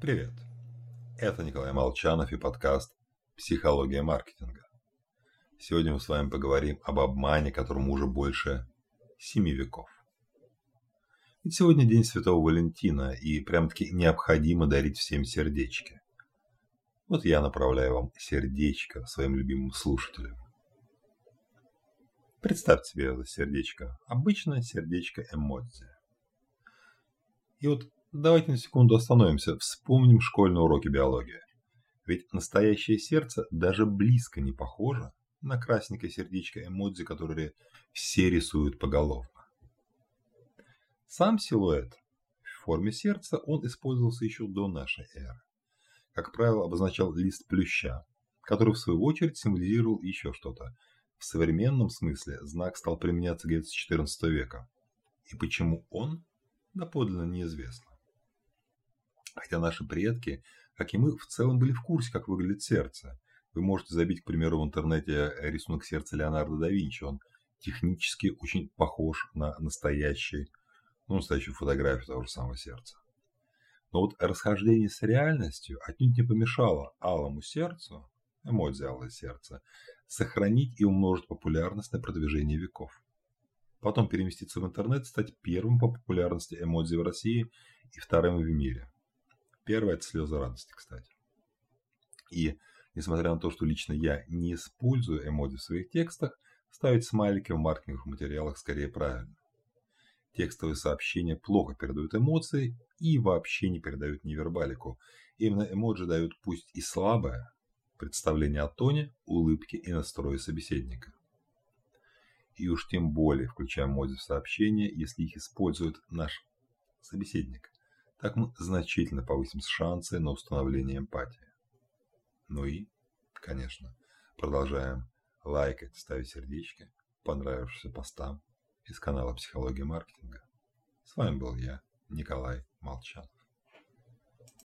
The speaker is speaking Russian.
Привет! Это Николай Молчанов и подкаст «Психология маркетинга». Сегодня мы с вами поговорим об обмане, которому уже больше семи веков. Ведь сегодня день Святого Валентина, и прям-таки необходимо дарить всем сердечки. Вот я направляю вам сердечко своим любимым слушателям. Представьте себе это сердечко. Обычное сердечко эмодзи. И вот давайте на секунду остановимся, вспомним школьные уроки биологии. Ведь настоящее сердце даже близко не похоже на красненькое сердечко эмодзи, которые все рисуют поголовно. Сам силуэт в форме сердца он использовался еще до нашей эры. Как правило, обозначал лист плюща, который в свою очередь символизировал еще что-то. В современном смысле знак стал применяться где-то с XIV века. И почему он, доподлинно неизвестно. Хотя наши предки, как и мы, в целом были в курсе, как выглядит сердце. Вы можете забить, к примеру, в интернете рисунок сердца Леонардо да Винчи. Он технически очень похож на настоящий, ну, настоящую фотографию того же самого сердца. Но вот расхождение с реальностью отнюдь не помешало алому сердцу, эмодзи алое сердце, сохранить и умножить популярность на продвижение веков. Потом переместиться в интернет, стать первым по популярности эмодзи в России и вторым в мире. Первое – это слезы радости, кстати. И, несмотря на то, что лично я не использую эмодзи в своих текстах, ставить смайлики в маркетинговых материалах скорее правильно. Текстовые сообщения плохо передают эмоции и вообще не передают невербалику. Именно эмоджи дают пусть и слабое представление о тоне, улыбке и настрое собеседника. И уж тем более включая эмодзи в сообщения, если их использует наш собеседник. Так мы значительно повысим шансы на установление эмпатии. Ну и, конечно, продолжаем лайкать, ставить сердечки понравившимся постам из канала «Психология маркетинга». С вами был я, Николай Молчанов.